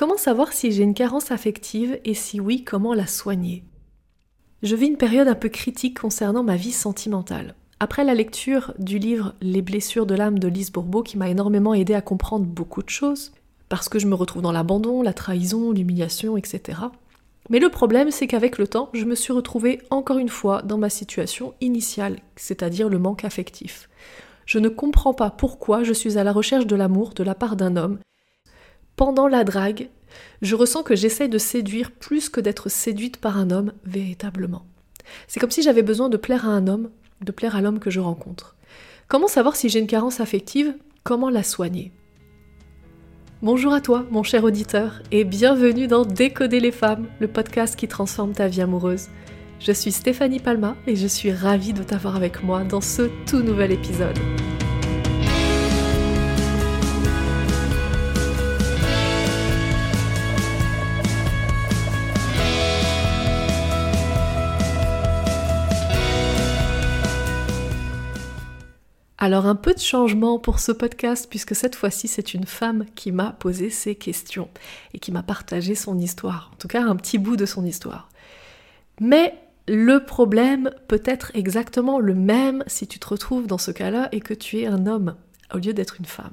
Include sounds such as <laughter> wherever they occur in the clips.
Comment savoir si j'ai une carence affective et si oui, comment la soigner? Je vis une période un peu critique concernant ma vie sentimentale. Après la lecture du livre Les blessures de l'âme de Lise Bourbeau, qui m'a énormément aidé à comprendre beaucoup de choses, parce que je me retrouve dans l'abandon, la trahison, l'humiliation, etc. Mais le problème, c'est qu'avec le temps, je me suis retrouvée encore une fois dans ma situation initiale, c'est-à-dire le manque affectif. Je ne comprends pas pourquoi je suis à la recherche de l'amour de la part d'un homme. Pendant la drague, je ressens que j'essaye de séduire plus que d'être séduite par un homme véritablement. C'est comme si j'avais besoin de plaire à un homme de plaire à l'homme que je rencontre. Comment savoir si j'ai une carence affective? Comment la soigner? Bonjour à toi, mon cher auditeur, et bienvenue dans Décoder les femmes, le podcast qui transforme ta vie amoureuse. Je suis Stéphanie Palma et je suis ravie de t'avoir avec moi dans ce tout nouvel épisode. Alors un peu de changement pour ce podcast puisque cette fois-ci c'est une femme qui m'a posé ces questions et qui m'a partagé son histoire, en tout cas un petit bout de son histoire. Mais le problème peut être exactement le même si tu te retrouves dans ce cas-là et que tu es un homme au lieu d'être une femme.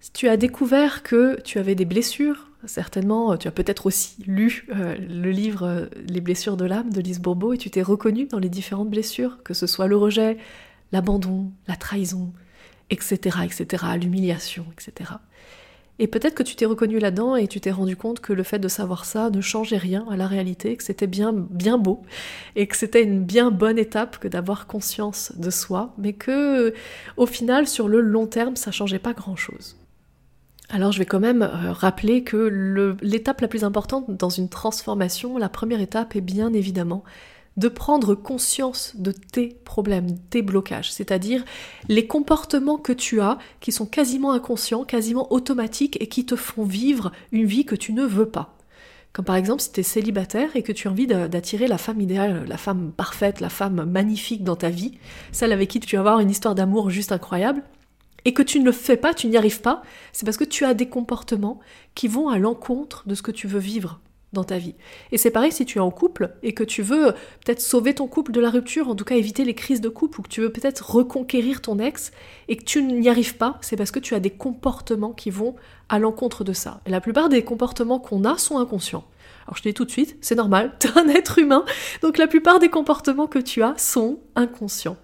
Si tu as découvert que tu avais des blessures, certainement tu as peut-être aussi lu euh, le livre euh, Les blessures de l'âme de Lise Bourbeau et tu t'es reconnu dans les différentes blessures, que ce soit le rejet, l'abandon, la trahison, etc., etc., l'humiliation, etc. Et peut-être que tu t'es reconnu là-dedans et tu t'es rendu compte que le fait de savoir ça ne changeait rien à la réalité, que c'était bien, bien beau et que c'était une bien bonne étape que d'avoir conscience de soi, mais que, au final, sur le long terme, ça changeait pas grand-chose. Alors je vais quand même euh, rappeler que l'étape la plus importante dans une transformation, la première étape est bien évidemment de prendre conscience de tes problèmes, tes blocages, c'est-à-dire les comportements que tu as qui sont quasiment inconscients, quasiment automatiques et qui te font vivre une vie que tu ne veux pas. Comme par exemple si tu es célibataire et que tu as envie d'attirer la femme idéale, la femme parfaite, la femme magnifique dans ta vie, celle avec qui tu vas avoir une histoire d'amour juste incroyable, et que tu ne le fais pas, tu n'y arrives pas, c'est parce que tu as des comportements qui vont à l'encontre de ce que tu veux vivre dans ta vie. Et c'est pareil si tu es en couple et que tu veux peut-être sauver ton couple de la rupture, en tout cas éviter les crises de couple, ou que tu veux peut-être reconquérir ton ex et que tu n'y arrives pas, c'est parce que tu as des comportements qui vont à l'encontre de ça. Et la plupart des comportements qu'on a sont inconscients. Alors je te dis tout de suite, c'est normal, <laughs> tu es un être humain, donc la plupart des comportements que tu as sont inconscients.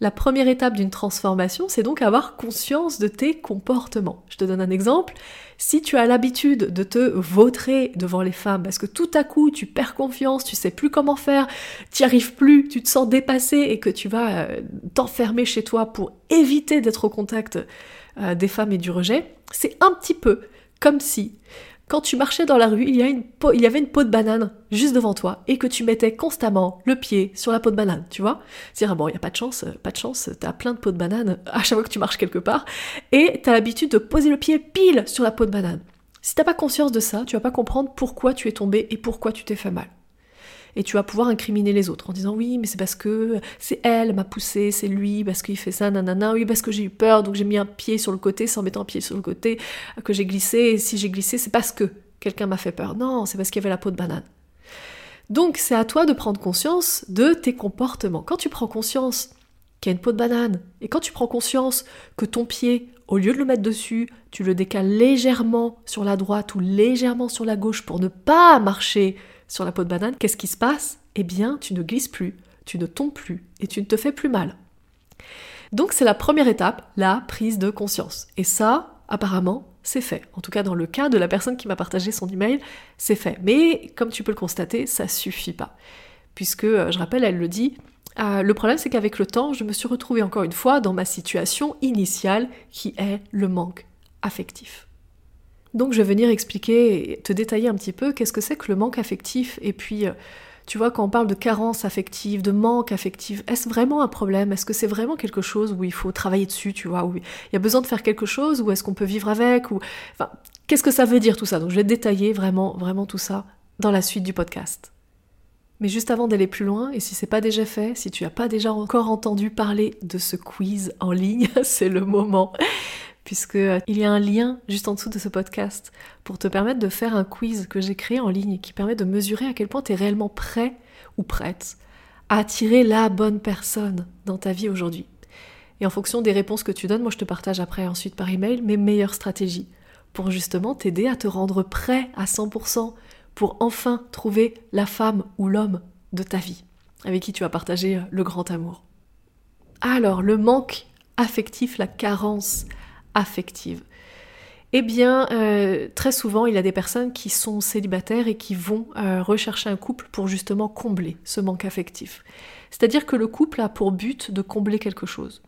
La première étape d'une transformation, c'est donc avoir conscience de tes comportements. Je te donne un exemple. Si tu as l'habitude de te vautrer devant les femmes parce que tout à coup tu perds confiance, tu sais plus comment faire, tu arrives plus, tu te sens dépassé et que tu vas euh, t'enfermer chez toi pour éviter d'être au contact euh, des femmes et du rejet, c'est un petit peu comme si quand tu marchais dans la rue, il y, avait une peau de banane juste devant toi et que tu mettais constamment le pied sur la peau de banane, tu vois C'est-à-dire, ah bon, il n'y a pas de chance, pas de chance, t'as plein de peaux de banane à chaque fois que tu marches quelque part et t'as l'habitude de poser le pied pile sur la peau de banane. Si t'as pas conscience de ça, tu vas pas comprendre pourquoi tu es tombé et pourquoi tu t'es fait mal et tu vas pouvoir incriminer les autres en disant oui mais c'est parce que c'est elle m'a poussé, c'est lui parce qu'il fait ça, nanana, oui parce que j'ai eu peur donc j'ai mis un pied sur le côté sans mettre un pied sur le côté que j'ai glissé et si j'ai glissé c'est parce que quelqu'un m'a fait peur. Non, c'est parce qu'il y avait la peau de banane. Donc c'est à toi de prendre conscience de tes comportements. Quand tu prends conscience qu'il y a une peau de banane, et quand tu prends conscience que ton pied, au lieu de le mettre dessus, tu le décales légèrement sur la droite ou légèrement sur la gauche pour ne pas marcher sur la peau de banane, qu'est-ce qui se passe? Eh bien, tu ne glisses plus, tu ne tombes plus et tu ne te fais plus mal. Donc c'est la première étape, la prise de conscience. Et ça, apparemment, c'est fait. En tout cas, dans le cas de la personne qui m'a partagé son email, c'est fait. Mais comme tu peux le constater, ça suffit pas. Puisque, euh, je rappelle, elle le dit, euh, le problème c'est qu'avec le temps, je me suis retrouvée encore une fois dans ma situation initiale qui est le manque affectif. Donc je vais venir expliquer te détailler un petit peu qu'est-ce que c'est que le manque affectif. Et puis euh, tu vois quand on parle de carence affective, de manque affectif, est-ce vraiment un problème? Est-ce que c'est vraiment quelque chose où il faut travailler dessus, tu vois, où il y a besoin de faire quelque chose ou est-ce qu'on peut vivre avec enfin qu'est-ce que ça veut dire tout ça? Donc je vais détailler vraiment vraiment tout ça dans la suite du podcast. Mais juste avant d'aller plus loin, et si c'est pas déjà fait, si tu n'as pas déjà encore entendu parler de ce quiz en ligne, <laughs> c'est le moment puisqu'il y a un lien juste en dessous de ce podcast pour te permettre de faire un quiz que j'ai créé en ligne qui permet de mesurer à quel point tu es réellement prêt ou prête à attirer la bonne personne dans ta vie aujourd'hui. Et en fonction des réponses que tu donnes, moi je te partage après ensuite par email mes meilleures stratégies pour justement t'aider à te rendre prêt à 100% pour enfin trouver la femme ou l'homme de ta vie avec qui tu vas partager le grand amour. Alors, le manque affectif, la carence affective. Eh bien, euh, très souvent, il y a des personnes qui sont célibataires et qui vont euh, rechercher un couple pour justement combler ce manque affectif. C'est-à-dire que le couple a pour but de combler quelque chose.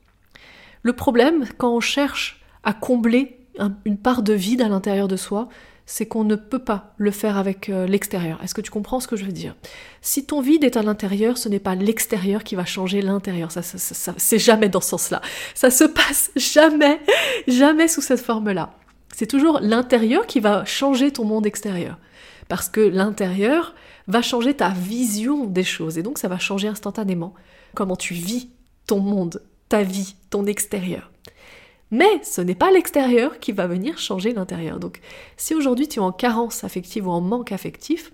Le problème, quand on cherche à combler une part de vide à l'intérieur de soi, c'est qu'on ne peut pas le faire avec euh, l'extérieur. Est-ce que tu comprends ce que je veux dire? Si ton vide est à l'intérieur, ce n'est pas l'extérieur qui va changer l'intérieur. Ça, ça, c'est jamais dans ce sens-là. Ça se passe jamais, jamais sous cette forme-là. C'est toujours l'intérieur qui va changer ton monde extérieur. Parce que l'intérieur va changer ta vision des choses. Et donc ça va changer instantanément comment tu vis ton monde, ta vie, ton extérieur. Mais ce n'est pas l'extérieur qui va venir changer l'intérieur. Donc si aujourd'hui tu es en carence affective ou en manque affectif,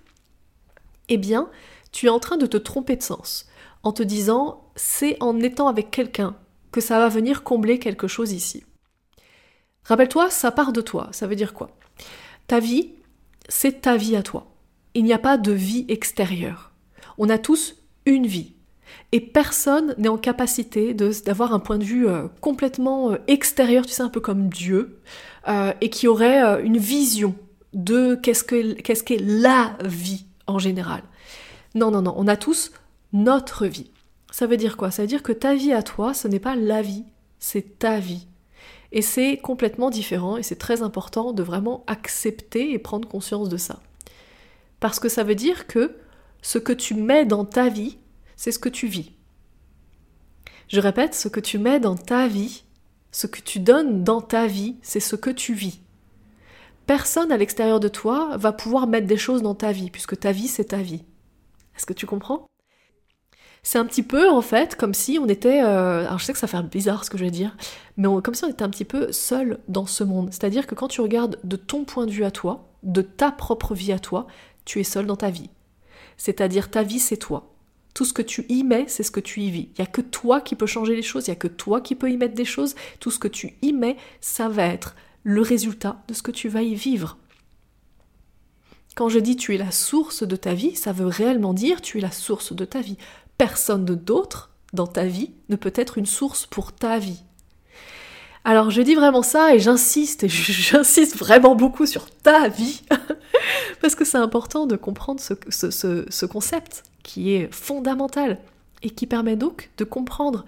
eh bien tu es en train de te tromper de sens en te disant c'est en étant avec quelqu'un que ça va venir combler quelque chose ici. Rappelle-toi, ça part de toi. Ça veut dire quoi? Ta vie, c'est ta vie à toi. Il n'y a pas de vie extérieure. On a tous une vie et personne n'est en capacité d'avoir un point de vue euh, complètement euh, extérieur, tu sais, un peu comme Dieu, euh, et qui aurait une vision de qu'est-ce qu'est la vie en général. Non, non, non, on a tous notre vie. Ça veut dire quoi? Ça veut dire que ta vie à toi, ce n'est pas la vie, c'est ta vie. Et c'est complètement différent et c'est très important de vraiment accepter et prendre conscience de ça. Parce que ça veut dire que ce que tu mets dans ta vie, c'est ce que tu vis. Je répète, ce que tu mets dans ta vie, ce que tu donnes dans ta vie, c'est ce que tu vis. Personne à l'extérieur de toi va pouvoir mettre des choses dans ta vie, puisque ta vie, c'est ta vie. Est-ce que tu comprends? C'est un petit peu, en fait, comme si on était... Euh, alors je sais que ça fait bizarre ce que je vais dire, mais comme si on était un petit peu seul dans ce monde. C'est-à-dire que quand tu regardes de ton point de vue à toi, de ta propre vie à toi, tu es seul dans ta vie. C'est-à-dire ta vie, c'est toi. Tout ce que tu y mets, c'est ce que tu y vis. Il n'y a que toi qui peux changer les choses, il n'y a que toi qui peux y mettre des choses. Tout ce que tu y mets, ça va être le résultat de ce que tu vas y vivre. Quand je dis tu es la source de ta vie, ça veut réellement dire tu es la source de ta vie. Personne d'autre dans ta vie ne peut être une source pour ta vie. Alors je dis vraiment ça et j'insiste, et <laughs> j'insiste vraiment beaucoup sur ta vie, <laughs> parce que c'est important de comprendre ce, ce concept qui est fondamental et qui permet donc de comprendre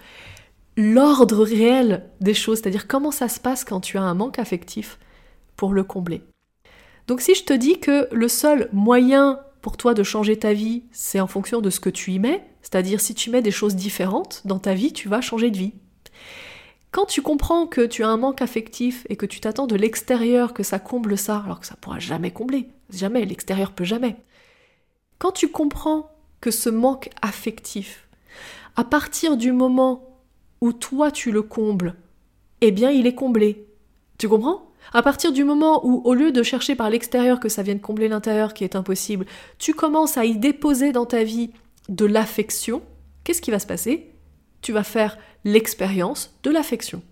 l'ordre réel des choses, c'est-à-dire comment ça se passe quand tu as un manque affectif pour le combler. Donc si je te dis que le seul moyen pour toi de changer ta vie, c'est en fonction de ce que tu y mets, c'est-à-dire si tu mets des choses différentes dans ta vie, tu vas changer de vie. Quand tu comprends que tu as un manque affectif et que tu t'attends de l'extérieur que ça comble ça, alors que ça pourra jamais combler, jamais, l'extérieur peut jamais. Quand tu comprends que ce manque affectif, à partir du moment où toi tu le combles, eh bien il est comblé. Tu comprends? À partir du moment où, au lieu de chercher par l'extérieur que ça vienne combler l'intérieur qui est impossible, tu commences à y déposer dans ta vie de l'affection, qu'est-ce qui va se passer? Tu vas faire l'expérience de l'affection.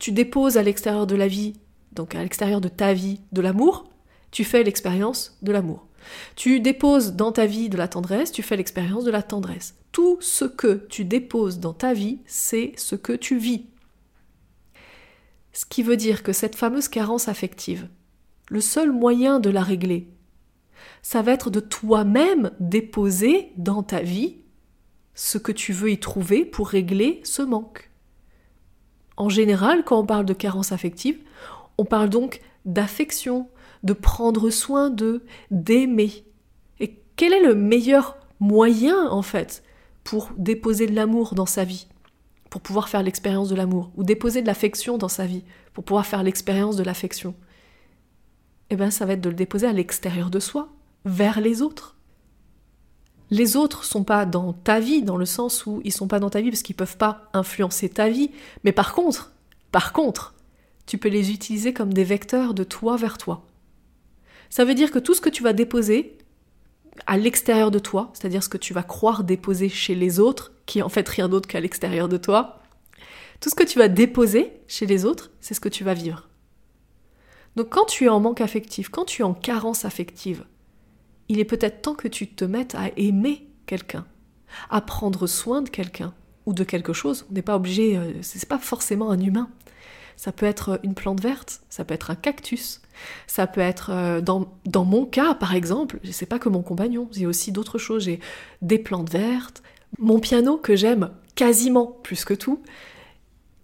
Tu déposes à l'extérieur de la vie, donc à l'extérieur de ta vie, de l'amour, tu fais l'expérience de l'amour. Tu déposes dans ta vie de la tendresse, tu fais l'expérience de la tendresse. Tout ce que tu déposes dans ta vie, c'est ce que tu vis. Ce qui veut dire que cette fameuse carence affective, le seul moyen de la régler, ça va être de toi-même déposer dans ta vie ce que tu veux y trouver pour régler ce manque. En général, quand on parle de carence affective, on parle donc d'affection, de prendre soin d'eux, d'aimer. Et quel est le meilleur moyen, en fait, pour déposer de l'amour dans sa vie, pour pouvoir faire l'expérience de l'amour, ou déposer de l'affection dans sa vie, pour pouvoir faire l'expérience de l'affection? Eh bien, ça va être de le déposer à l'extérieur de soi, vers les autres. Les autres sont pas dans ta vie, dans le sens où ils sont pas dans ta vie parce qu'ils peuvent pas influencer ta vie, mais par contre, par contre, tu peux les utiliser comme des vecteurs de toi vers toi. Ça veut dire que tout ce que tu vas déposer à l'extérieur de toi, c'est-à-dire ce que tu vas croire déposer chez les autres, qui en fait rien d'autre qu'à l'extérieur de toi, tout ce que tu vas déposer chez les autres, c'est ce que tu vas vivre. Donc quand tu es en manque affectif, quand tu es en carence affective, il est peut-être temps que tu te mettes à aimer quelqu'un, à prendre soin de quelqu'un ou de quelque chose. On n'est pas obligé, euh, c'est pas forcément un humain. Ça peut être une plante verte, ça peut être un cactus, ça peut être, euh, dans, dans mon cas par exemple, je sais pas que mon compagnon, j'ai aussi d'autres choses, j'ai des plantes vertes, mon piano que j'aime quasiment plus que tout,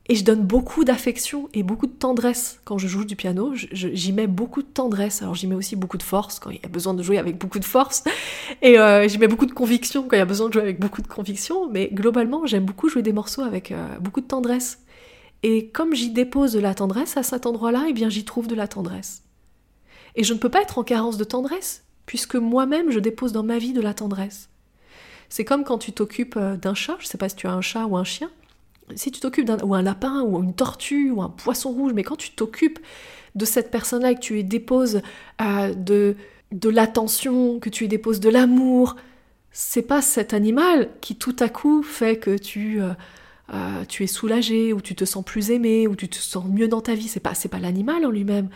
et je donne beaucoup d'affection et beaucoup de tendresse quand je joue du piano. J'y mets beaucoup de tendresse. Alors j'y mets aussi beaucoup de force quand il y a besoin de jouer avec beaucoup de force. <laughs> Et euh, j'y mets beaucoup de conviction quand il y a besoin de jouer avec beaucoup de conviction. Mais globalement, j'aime beaucoup jouer des morceaux avec euh, beaucoup de tendresse. Et comme j'y dépose de la tendresse à cet endroit-là, eh bien j'y trouve de la tendresse. Et je ne peux pas être en carence de tendresse, puisque moi-même je dépose dans ma vie de la tendresse. C'est comme quand tu t'occupes euh, d'un chat, je ne sais pas si tu as un chat ou un chien, si tu t'occupes d'un ou un lapin ou une tortue ou un poisson rouge, mais quand tu t'occupes de cette personne-là et que tu y déposes euh, de, l'attention, que tu y déposes de l'amour, c'est pas cet animal qui tout à coup fait que tu, euh, euh, tu es soulagé ou tu te sens plus aimé ou tu te sens mieux dans ta vie. C'est pas, c'est pas l'animal en lui-même.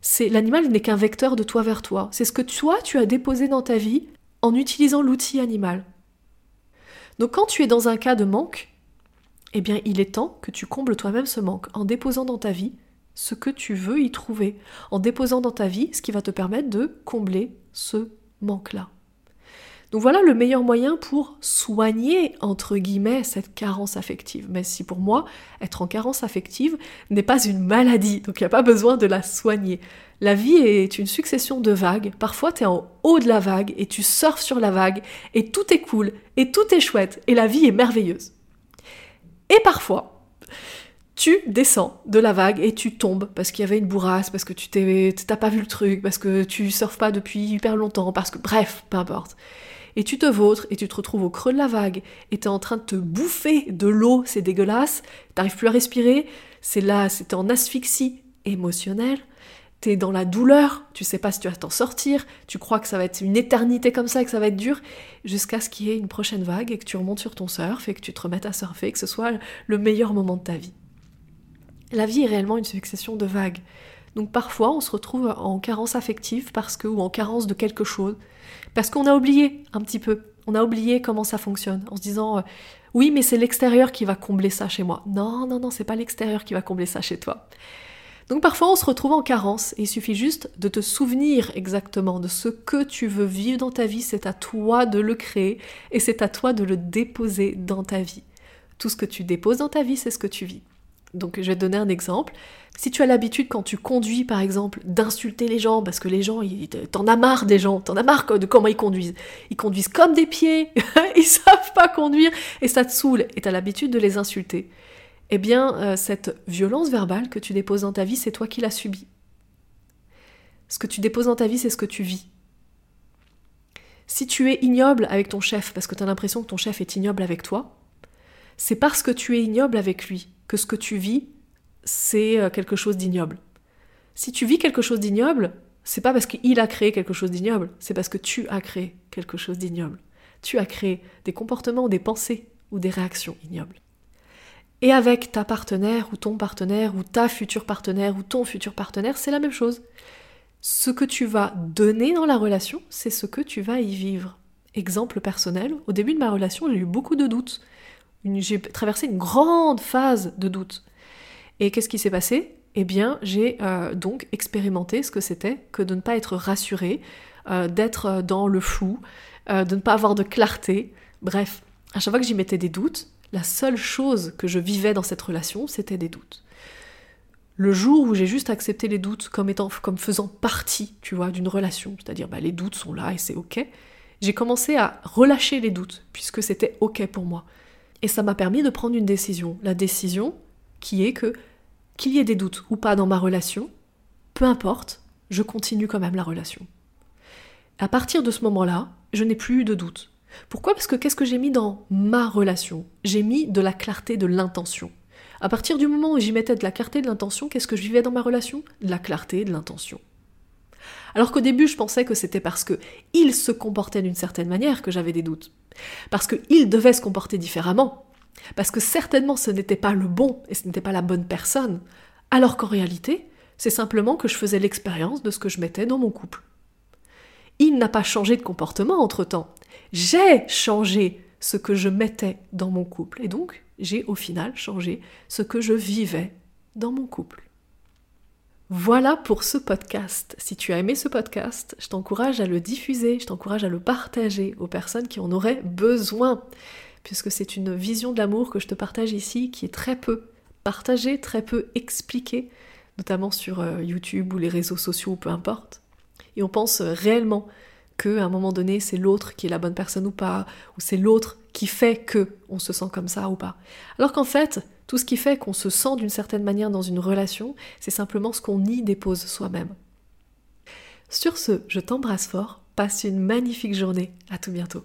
C'est l'animal n'est qu'un vecteur de toi vers toi. C'est ce que toi tu as déposé dans ta vie en utilisant l'outil animal. Donc quand tu es dans un cas de manque, eh bien il est temps que tu combles toi-même ce manque en déposant dans ta vie ce que tu veux y trouver, en déposant dans ta vie ce qui va te permettre de combler ce manque-là. Donc voilà le meilleur moyen pour soigner, entre guillemets, cette carence affective. Mais si pour moi, être en carence affective n'est pas une maladie, donc il n'y a pas besoin de la soigner. La vie est une succession de vagues. Parfois, tu es en haut de la vague et tu surfes sur la vague et tout est cool et tout est chouette et la vie est merveilleuse. Et parfois, tu descends de la vague et tu tombes parce qu'il y avait une bourrasse, parce que tu t'as pas vu le truc, parce que tu surfes pas depuis hyper longtemps, parce que bref, peu importe. Et tu te vautres et tu te retrouves au creux de la vague et t'es en train de te bouffer de l'eau, c'est dégueulasse, t'arrives plus à respirer, c'est là, c'était en asphyxie émotionnelle t'es dans la douleur, tu sais pas si tu vas t'en sortir, tu crois que ça va être une éternité comme ça, que ça va être dur, jusqu'à ce qu'il y ait une prochaine vague et que tu remontes sur ton surf et que tu te remettes à surfer, que ce soit le meilleur moment de ta vie. La vie est réellement une succession de vagues. Donc parfois on se retrouve en carence affective parce que ou en carence de quelque chose parce qu'on a oublié un petit peu, on a oublié comment ça fonctionne en se disant euh, oui mais c'est l'extérieur qui va combler ça chez moi. Non non non, c'est pas l'extérieur qui va combler ça chez toi. Donc parfois on se retrouve en carence il suffit juste de te souvenir exactement de ce que tu veux vivre dans ta vie, c'est à toi de le créer et c'est à toi de le déposer dans ta vie. Tout ce que tu déposes dans ta vie, c'est ce que tu vis. Donc je vais te donner un exemple. Si tu as l'habitude quand tu conduis par exemple d'insulter les gens parce que les gens, t'en as marre des gens, t'en as marre de comment ils conduisent. Ils conduisent comme des pieds, <laughs> ils savent pas conduire et ça te saoule et t'as l'habitude de les insulter eh bien, euh, cette violence verbale que tu déposes dans ta vie, c'est toi qui l'as subie. Ce que tu déposes dans ta vie, c'est ce que tu vis. Si tu es ignoble avec ton chef parce que tu as l'impression que ton chef est ignoble avec toi, c'est parce que tu es ignoble avec lui que ce que tu vis, c'est euh, quelque chose d'ignoble. Si tu vis quelque chose d'ignoble, c'est pas parce qu'il a créé quelque chose d'ignoble, c'est parce que tu as créé quelque chose d'ignoble. Tu as créé des comportements, des pensées ou des réactions ignobles. Et avec ta partenaire ou ton partenaire ou ta future partenaire ou ton futur partenaire, c'est la même chose. Ce que tu vas donner dans la relation, c'est ce que tu vas y vivre. Exemple personnel, au début de ma relation, j'ai eu beaucoup de doutes. J'ai traversé une grande phase de doutes. Et qu'est-ce qui s'est passé? Eh bien, j'ai euh, donc expérimenté ce que c'était que de ne pas être rassuré, euh, d'être dans le flou, euh, de ne pas avoir de clarté. Bref, à chaque fois que j'y mettais des doutes, la seule chose que je vivais dans cette relation, c'était des doutes. Le jour où j'ai juste accepté les doutes comme étant, comme faisant partie, tu vois, d'une relation, c'est-à-dire bah, les doutes sont là et c'est ok, j'ai commencé à relâcher les doutes puisque c'était ok pour moi. Et ça m'a permis de prendre une décision. La décision qui est que qu'il y ait des doutes ou pas dans ma relation, peu importe, je continue quand même la relation. À partir de ce moment-là, je n'ai plus eu de doutes. Pourquoi? Parce que qu'est-ce que j'ai mis dans ma relation? J'ai mis de la clarté de l'intention. À partir du moment où j'y mettais de la clarté de l'intention, qu'est-ce que je vivais dans ma relation? De la clarté de l'intention. Alors qu'au début, je pensais que c'était parce que il se comportait d'une certaine manière que j'avais des doutes. Parce qu'il devait se comporter différemment. Parce que certainement ce n'était pas le bon et ce n'était pas la bonne personne. Alors qu'en réalité, c'est simplement que je faisais l'expérience de ce que je mettais dans mon couple. Il n'a pas changé de comportement entre-temps. J'ai changé ce que je mettais dans mon couple. Et donc, j'ai au final changé ce que je vivais dans mon couple. Voilà pour ce podcast. Si tu as aimé ce podcast, je t'encourage à le diffuser, je t'encourage à le partager aux personnes qui en auraient besoin, puisque c'est une vision de l'amour que je te partage ici qui est très peu partagée, très peu expliquée, notamment sur euh, YouTube ou les réseaux sociaux ou peu importe. Et on pense réellement qu'à un moment donné, c'est l'autre qui est la bonne personne ou pas, ou c'est l'autre qui fait que on se sent comme ça ou pas. Alors qu'en fait, tout ce qui fait qu'on se sent d'une certaine manière dans une relation, c'est simplement ce qu'on y dépose soi-même. Sur ce, je t'embrasse fort, passe une magnifique journée, à tout bientôt.